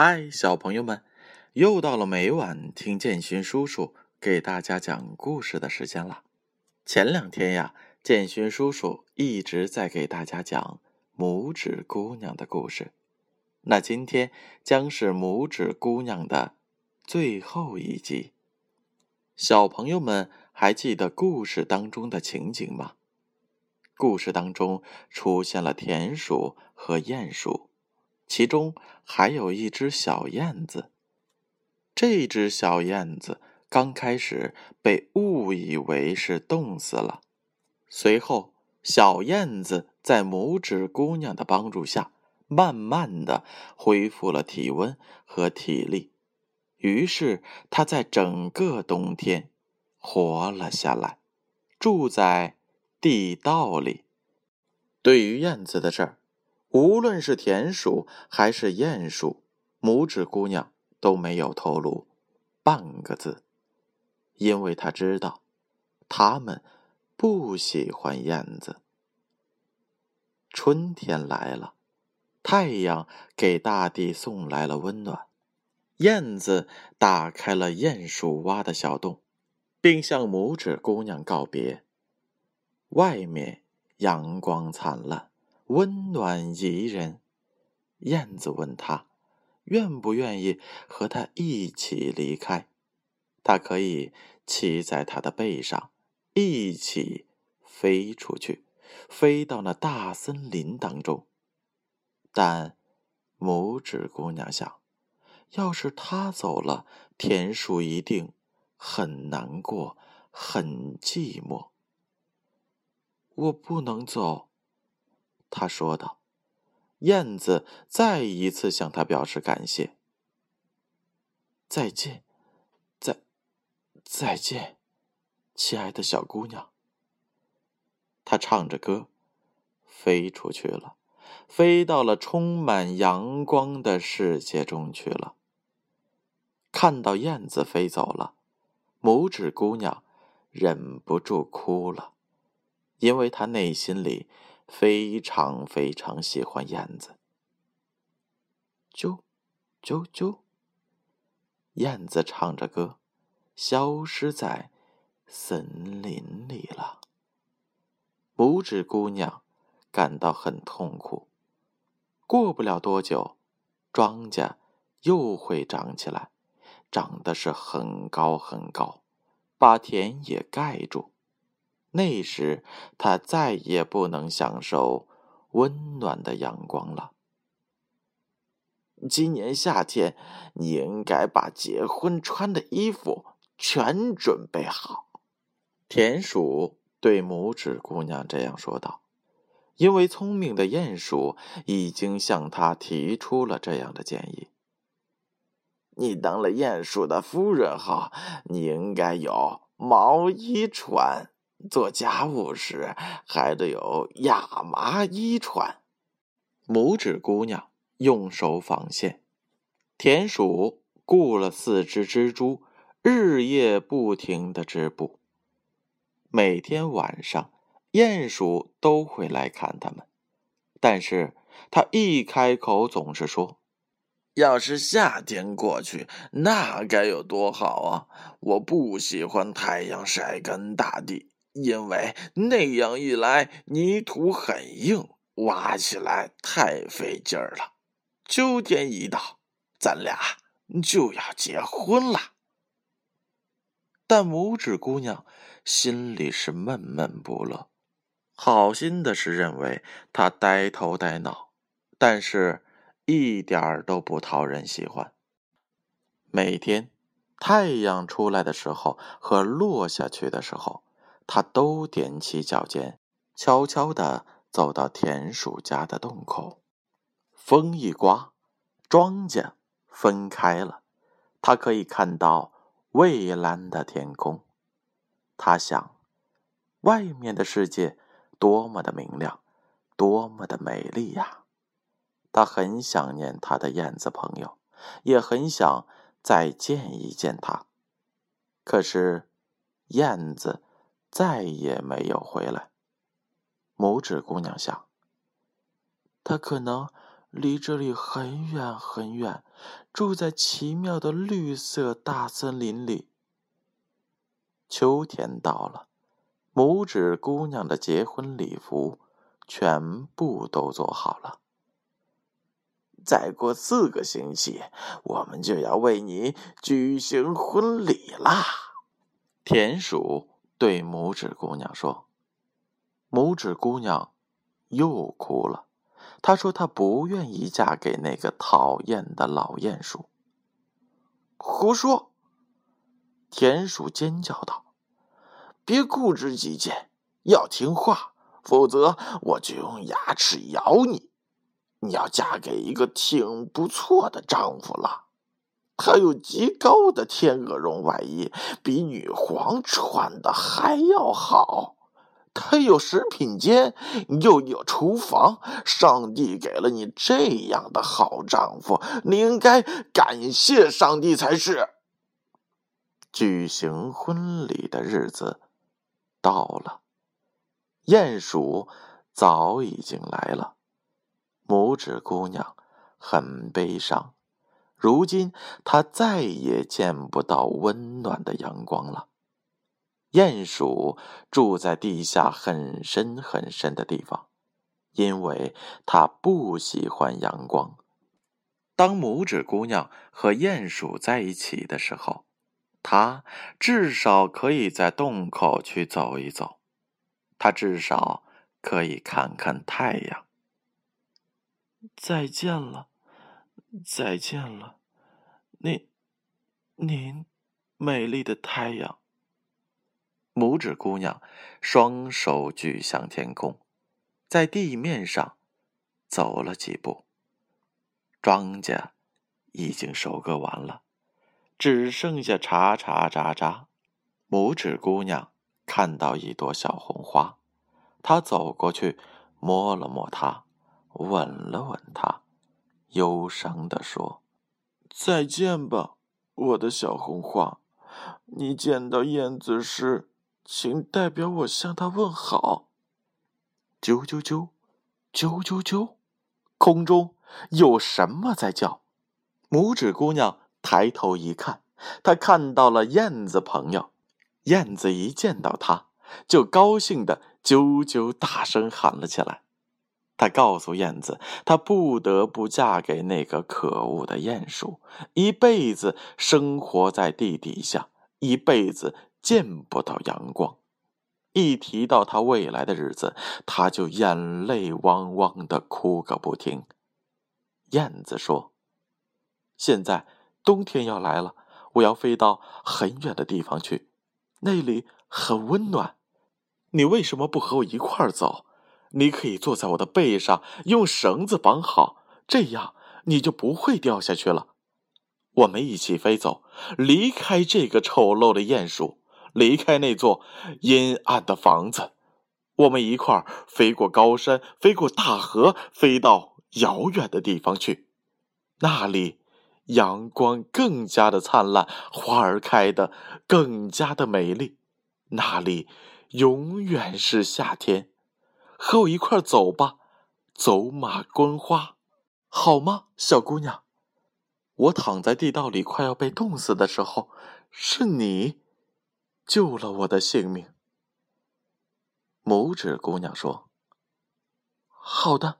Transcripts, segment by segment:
嗨，小朋友们，又到了每晚听建勋叔叔给大家讲故事的时间了。前两天呀，建勋叔叔一直在给大家讲拇指姑娘的故事。那今天将是拇指姑娘的最后一集。小朋友们还记得故事当中的情景吗？故事当中出现了田鼠和鼹鼠。其中还有一只小燕子。这只小燕子刚开始被误以为是冻死了，随后小燕子在拇指姑娘的帮助下，慢慢的恢复了体温和体力，于是它在整个冬天活了下来，住在地道里。对于燕子的事儿。无论是田鼠还是鼹鼠，拇指姑娘都没有透露半个字，因为她知道，他们不喜欢燕子。春天来了，太阳给大地送来了温暖，燕子打开了鼹鼠挖的小洞，并向拇指姑娘告别。外面阳光灿烂。温暖宜人，燕子问他：“愿不愿意和他一起离开？他可以骑在他的背上，一起飞出去，飞到那大森林当中。”但拇指姑娘想：要是他走了，田鼠一定很难过，很寂寞。我不能走。他说道：“燕子再一次向他表示感谢。再见，再再见，亲爱的小姑娘。”他唱着歌，飞出去了，飞到了充满阳光的世界中去了。看到燕子飞走了，拇指姑娘忍不住哭了，因为她内心里。非常非常喜欢燕子。啾，啾啾，燕子唱着歌，消失在森林里了。拇指姑娘感到很痛苦。过不了多久，庄稼又会长起来，长得是很高很高，把田野盖住。那时，他再也不能享受温暖的阳光了。今年夏天，你应该把结婚穿的衣服全准备好。田鼠对拇指姑娘这样说道，因为聪明的鼹鼠已经向他提出了这样的建议。你当了鼹鼠的夫人后，你应该有毛衣穿。做家务时还得有亚麻衣穿。拇指姑娘用手纺线，田鼠雇了四只蜘蛛，日夜不停的织布。每天晚上，鼹鼠都会来看他们，但是他一开口总是说：“要是夏天过去，那该有多好啊！我不喜欢太阳晒干大地。”因为那样一来，泥土很硬，挖起来太费劲儿了。秋天一到，咱俩就要结婚了。但拇指姑娘心里是闷闷不乐，好心的是认为她呆头呆脑，但是一点儿都不讨人喜欢。每天太阳出来的时候和落下去的时候。他都踮起脚尖，悄悄地走到田鼠家的洞口。风一刮，庄稼分开了，他可以看到蔚蓝的天空。他想，外面的世界多么的明亮，多么的美丽呀！他很想念他的燕子朋友，也很想再见一见他。可是，燕子。再也没有回来。拇指姑娘想，他可能离这里很远很远，住在奇妙的绿色大森林里。秋天到了，拇指姑娘的结婚礼服全部都做好了。再过四个星期，我们就要为你举行婚礼啦！田鼠对拇指姑娘说。拇指姑娘又哭了。她说：“她不愿意嫁给那个讨厌的老鼹鼠。”胡说！田鼠尖叫道：“别固执己见，要听话，否则我就用牙齿咬你。你要嫁给一个挺不错的丈夫了，他有极高的天鹅绒外衣，比女皇穿的还要好。”他有食品间，又有厨房。上帝给了你这样的好丈夫，你应该感谢上帝才是。举行婚礼的日子到了，鼹鼠早已经来了。拇指姑娘很悲伤，如今他再也见不到温暖的阳光了。鼹鼠住在地下很深很深的地方，因为它不喜欢阳光。当拇指姑娘和鼹鼠在一起的时候，它至少可以在洞口去走一走，它至少可以看看太阳。再见了，再见了，您，您，美丽的太阳。拇指姑娘双手举向天空，在地面上走了几步。庄稼已经收割完了，只剩下茬茬渣渣。拇指姑娘看到一朵小红花，她走过去摸了摸它，吻了吻它，忧伤地说：“再见吧，我的小红花。你见到燕子时。”请代表我向他问好。啾啾啾，啾啾啾，空中有什么在叫？拇指姑娘抬头一看，她看到了燕子朋友。燕子一见到她，就高兴的啾啾大声喊了起来。他告诉燕子，她不得不嫁给那个可恶的鼹鼠，一辈子生活在地底下，一辈子。见不到阳光，一提到他未来的日子，他就眼泪汪汪的哭个不停。燕子说：“现在冬天要来了，我要飞到很远的地方去，那里很温暖。你为什么不和我一块儿走？你可以坐在我的背上，用绳子绑好，这样你就不会掉下去了。我们一起飞走，离开这个丑陋的鼹鼠。”离开那座阴暗的房子，我们一块儿飞过高山，飞过大河，飞到遥远的地方去。那里阳光更加的灿烂，花儿开的更加的美丽。那里永远是夏天。和我一块走吧，走马观花，好吗，小姑娘？我躺在地道里快要被冻死的时候，是你。救了我的性命。拇指姑娘说：“好的，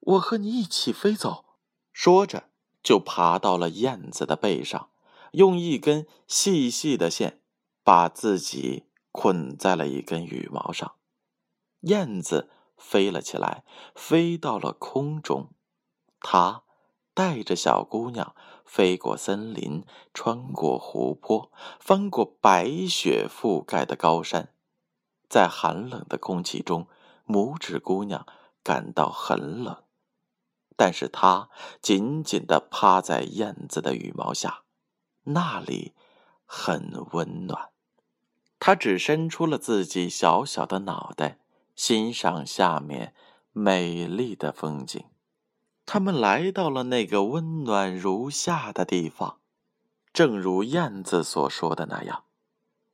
我和你一起飞走。”说着，就爬到了燕子的背上，用一根细细的线把自己捆在了一根羽毛上。燕子飞了起来，飞到了空中。它带着小姑娘。飞过森林，穿过湖泊，翻过白雪覆盖的高山，在寒冷的空气中，拇指姑娘感到很冷，但是她紧紧地趴在燕子的羽毛下，那里很温暖。她只伸出了自己小小的脑袋，欣赏下面美丽的风景。他们来到了那个温暖如夏的地方，正如燕子所说的那样，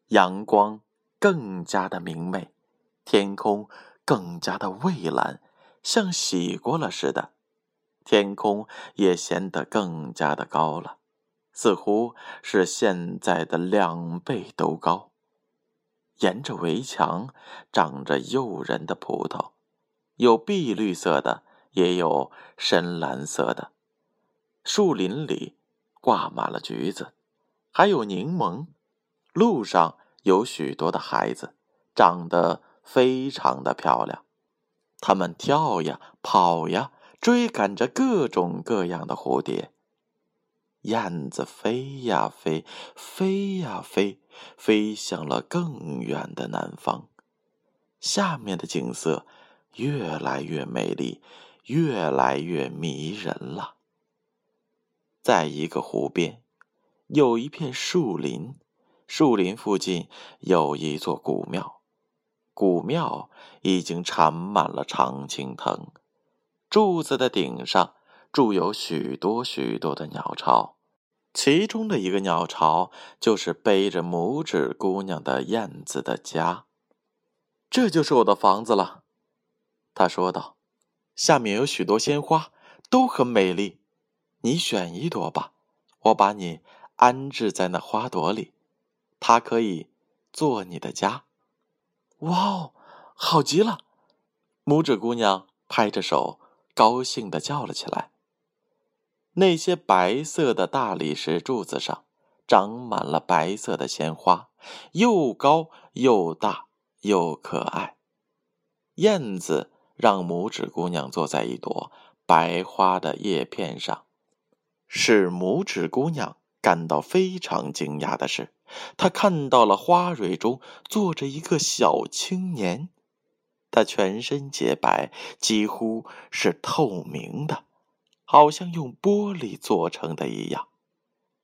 阳光更加的明媚，天空更加的蔚蓝，像洗过了似的。天空也显得更加的高了，似乎是现在的两倍都高。沿着围墙长着诱人的葡萄，有碧绿色的，也有深蓝色的。树林里挂满了橘子，还有柠檬。路上有许多的孩子，长得非常的漂亮。他们跳呀，跑呀。追赶着各种各样的蝴蝶，燕子飞呀飞，飞呀飞，飞向了更远的南方。下面的景色越来越美丽，越来越迷人了。在一个湖边，有一片树林，树林附近有一座古庙，古庙已经缠满了常青藤。柱子的顶上住有许多许多的鸟巢，其中的一个鸟巢就是背着拇指姑娘的燕子的家。这就是我的房子了，他说道。下面有许多鲜花，都很美丽。你选一朵吧，我把你安置在那花朵里，它可以做你的家。哇哦，好极了！拇指姑娘拍着手。高兴的叫了起来。那些白色的大理石柱子上长满了白色的鲜花，又高又大又可爱。燕子让拇指姑娘坐在一朵白花的叶片上，使拇指姑娘感到非常惊讶的是，她看到了花蕊中坐着一个小青年。他全身洁白，几乎是透明的，好像用玻璃做成的一样。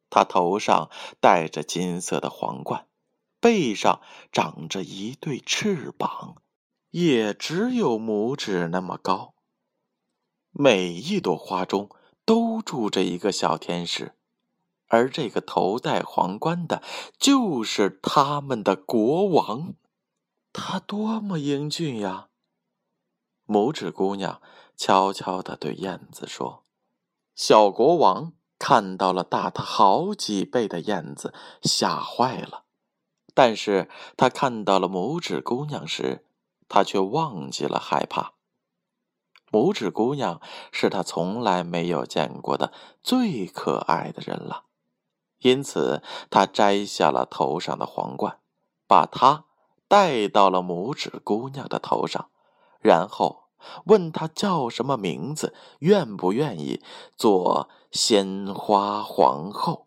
他头上戴着金色的皇冠，背上长着一对翅膀，也只有拇指那么高。每一朵花中都住着一个小天使，而这个头戴皇冠的，就是他们的国王。他多么英俊呀！拇指姑娘悄悄地对燕子说：“小国王看到了大他好几倍的燕子，吓坏了。但是他看到了拇指姑娘时，他却忘记了害怕。拇指姑娘是他从来没有见过的最可爱的人了，因此他摘下了头上的皇冠，把它。”戴到了拇指姑娘的头上，然后问她叫什么名字，愿不愿意做鲜花皇后。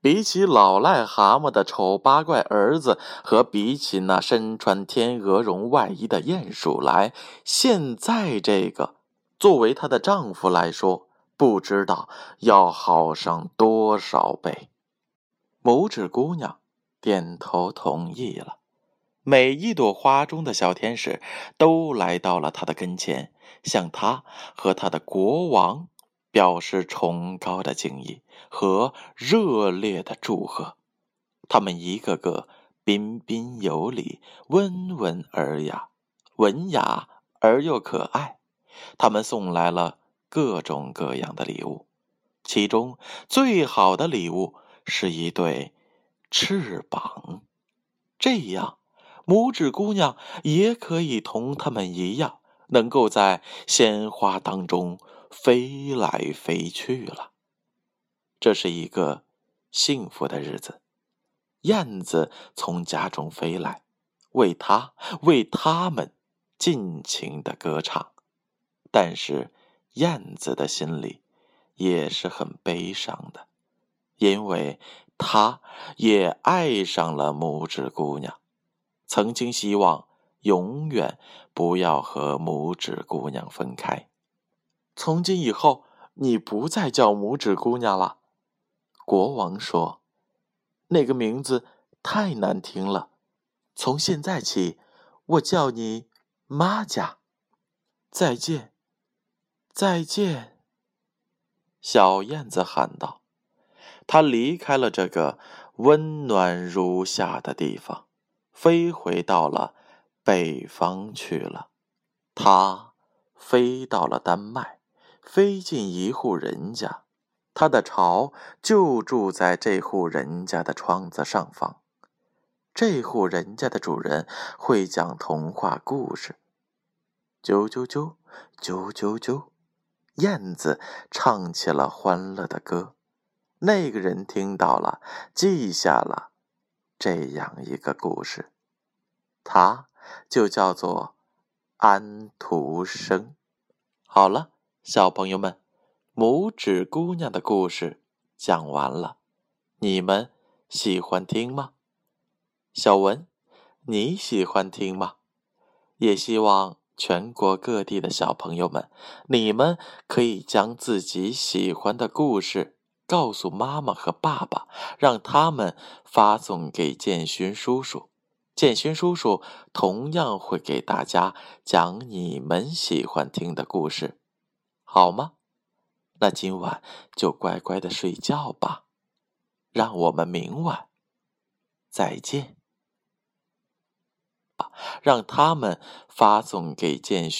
比起老癞蛤蟆的丑八怪儿子，和比起那身穿天鹅绒外衣的鼹鼠来，现在这个作为她的丈夫来说，不知道要好上多少倍。拇指姑娘点头同意了。每一朵花中的小天使都来到了他的跟前，向他和他的国王表示崇高的敬意和热烈的祝贺。他们一个个彬彬有礼、温文尔雅、文雅而又可爱。他们送来了各种各样的礼物，其中最好的礼物是一对翅膀。这样。拇指姑娘也可以同他们一样，能够在鲜花当中飞来飞去了。这是一个幸福的日子。燕子从家中飞来，为他为他们尽情的歌唱。但是，燕子的心里也是很悲伤的，因为他也爱上了拇指姑娘。曾经希望永远不要和拇指姑娘分开。从今以后，你不再叫拇指姑娘了。国王说：“那个名字太难听了。从现在起，我叫你妈家。”再见，再见。小燕子喊道：“它离开了这个温暖如夏的地方。”飞回到了北方去了，它飞到了丹麦，飞进一户人家，他的巢就住在这户人家的窗子上方。这户人家的主人会讲童话故事。啾啾啾，啾啾啾，燕子唱起了欢乐的歌。那个人听到了，记下了这样一个故事，它就叫做安徒生。好了，小朋友们，拇指姑娘的故事讲完了，你们喜欢听吗？小文，你喜欢听吗？也希望全国各地的小朋友们，你们可以将自己喜欢的故事告诉妈妈和爸爸，让他们发送给建勋叔叔。建勋叔叔同样会给大家讲你们喜欢听的故事，好吗？那今晚就乖乖的睡觉吧，让我们明晚再见。让他们发送给建勋。